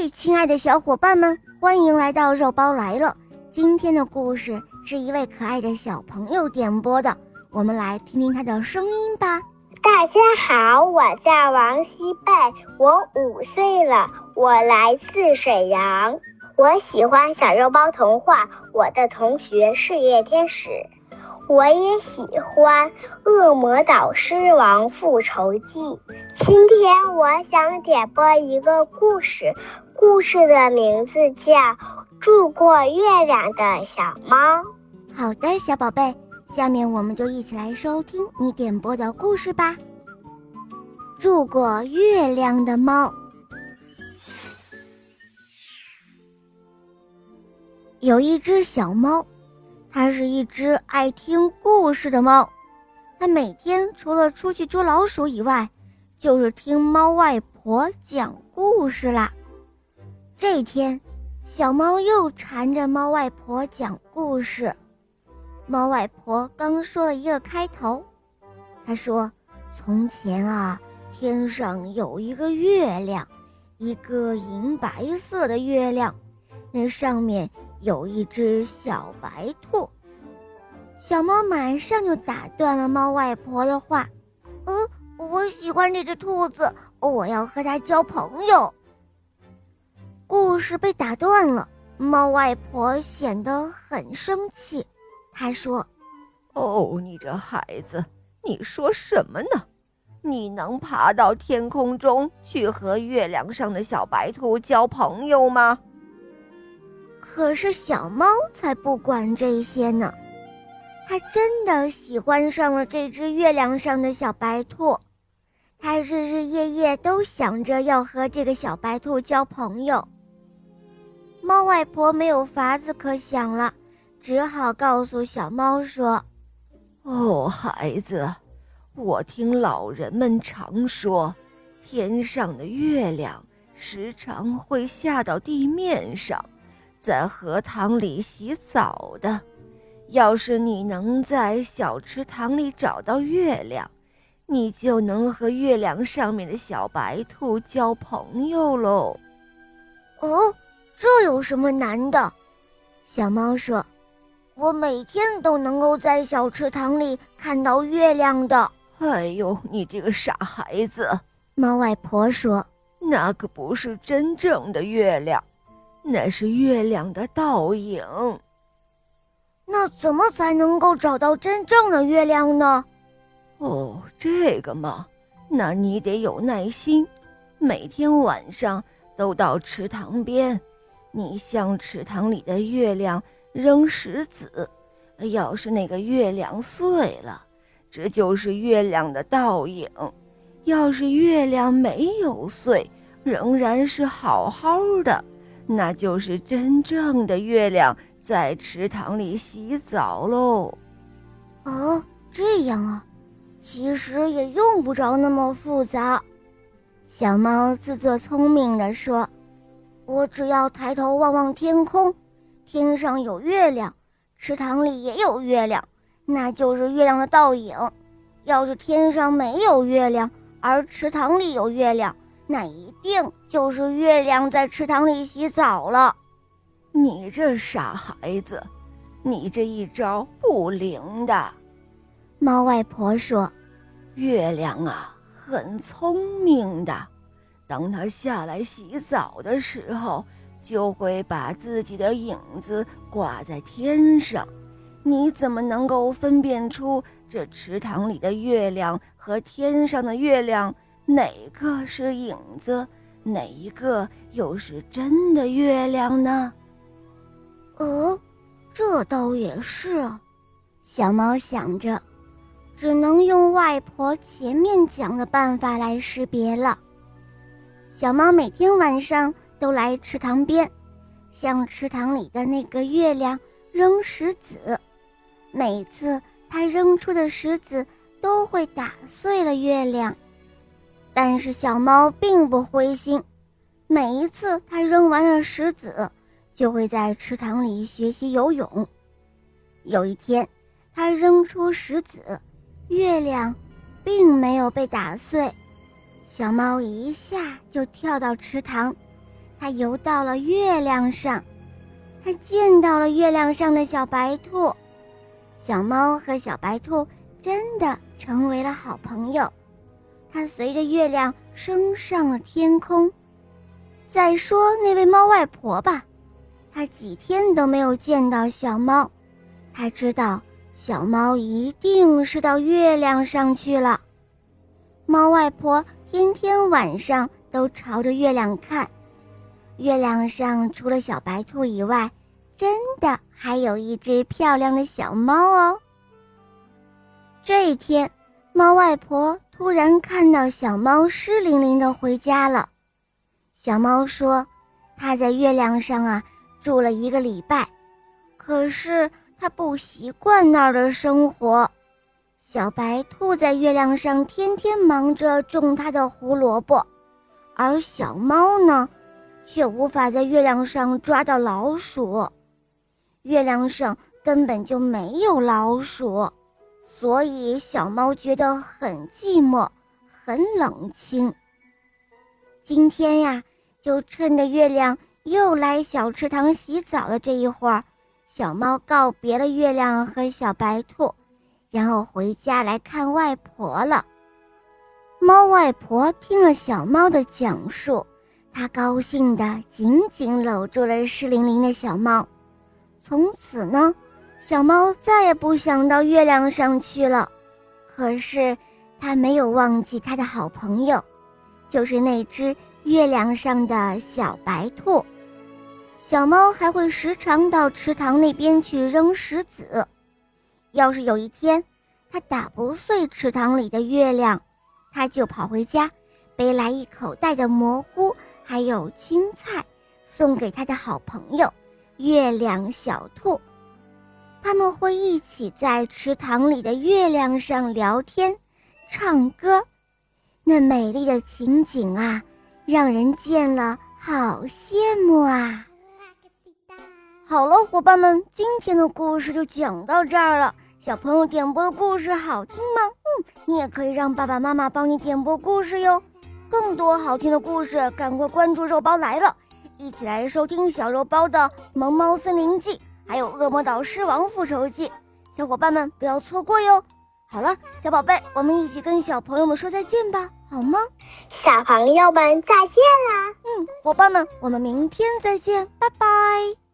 嘿，亲爱的小伙伴们，欢迎来到肉包来了。今天的故事是一位可爱的小朋友点播的，我们来听听他的声音吧。大家好，我叫王希贝，我五岁了，我来自沈阳。我喜欢小肉包童话，我的同学是夜天使。我也喜欢《恶魔导师王复仇记》。今天我想点播一个故事，故事的名字叫《住过月亮的小猫》。好的，小宝贝，下面我们就一起来收听你点播的故事吧。住过月亮的猫，有一只小猫。它是一只爱听故事的猫，它每天除了出去捉老鼠以外，就是听猫外婆讲故事啦。这天，小猫又缠着猫外婆讲故事。猫外婆刚说了一个开头，她说：“从前啊，天上有一个月亮，一个银白色的月亮，那上面……”有一只小白兔，小猫马上就打断了猫外婆的话：“呃，我喜欢这只兔子，我要和它交朋友。”故事被打断了，猫外婆显得很生气。她说：“哦，你这孩子，你说什么呢？你能爬到天空中去和月亮上的小白兔交朋友吗？”可是小猫才不管这些呢，它真的喜欢上了这只月亮上的小白兔，它日日夜夜都想着要和这个小白兔交朋友。猫外婆没有法子可想了，只好告诉小猫说：“哦，孩子，我听老人们常说，天上的月亮时常会下到地面上。”在荷塘里洗澡的，要是你能在小池塘里找到月亮，你就能和月亮上面的小白兔交朋友喽。哦，这有什么难的？小猫说：“我每天都能够在小池塘里看到月亮的。”哎呦，你这个傻孩子！猫外婆说：“那可不是真正的月亮。”那是月亮的倒影。那怎么才能够找到真正的月亮呢？哦，这个嘛，那你得有耐心，每天晚上都到池塘边，你向池塘里的月亮扔石子，要是那个月亮碎了，这就是月亮的倒影；要是月亮没有碎，仍然是好好的。那就是真正的月亮在池塘里洗澡喽。哦，这样啊，其实也用不着那么复杂。小猫自作聪明地说：“我只要抬头望望天空，天上有月亮，池塘里也有月亮，那就是月亮的倒影。要是天上没有月亮，而池塘里有月亮。”那一定就是月亮在池塘里洗澡了。你这傻孩子，你这一招不灵的。猫外婆说：“月亮啊，很聪明的。当它下来洗澡的时候，就会把自己的影子挂在天上。你怎么能够分辨出这池塘里的月亮和天上的月亮？”哪个是影子，哪一个又是真的月亮呢？哦，这倒也是。小猫想着，只能用外婆前面讲的办法来识别了。小猫每天晚上都来池塘边，向池塘里的那个月亮扔石子。每次它扔出的石子都会打碎了月亮。但是小猫并不灰心，每一次它扔完了石子，就会在池塘里学习游泳。有一天，它扔出石子，月亮并没有被打碎，小猫一下就跳到池塘，它游到了月亮上，它见到了月亮上的小白兔。小猫和小白兔真的成为了好朋友。它随着月亮升上了天空。再说那位猫外婆吧，她几天都没有见到小猫，她知道小猫一定是到月亮上去了。猫外婆天天晚上都朝着月亮看，月亮上除了小白兔以外，真的还有一只漂亮的小猫哦。这一天，猫外婆突然看到小猫湿淋淋的回家了。小猫说：“它在月亮上啊住了一个礼拜，可是它不习惯那儿的生活。小白兔在月亮上天天忙着种它的胡萝卜，而小猫呢，却无法在月亮上抓到老鼠。月亮上根本就没有老鼠，所以小猫觉得很寂寞，很冷清。今天呀。”就趁着月亮又来小池塘洗澡的这一会儿，小猫告别了月亮和小白兔，然后回家来看外婆了。猫外婆听了小猫的讲述，她高兴地紧紧搂住了湿淋淋的小猫。从此呢，小猫再也不想到月亮上去了。可是，它没有忘记它的好朋友，就是那只。月亮上的小白兔，小猫还会时常到池塘那边去扔石子。要是有一天，它打不碎池塘里的月亮，它就跑回家，背来一口袋的蘑菇，还有青菜，送给它的好朋友月亮小兔。他们会一起在池塘里的月亮上聊天、唱歌，那美丽的情景啊！让人见了好羡慕啊！好了，伙伴们，今天的故事就讲到这儿了。小朋友点播的故事好听吗？嗯，你也可以让爸爸妈妈帮你点播故事哟。更多好听的故事，赶快关注肉包来了，一起来收听小肉包的《萌猫森林记》，还有《恶魔岛狮王复仇记》，小伙伴们不要错过哟。好了，小宝贝，我们一起跟小朋友们说再见吧，好吗？小朋友们再见啦！嗯，伙伴们，我们明天再见，拜拜。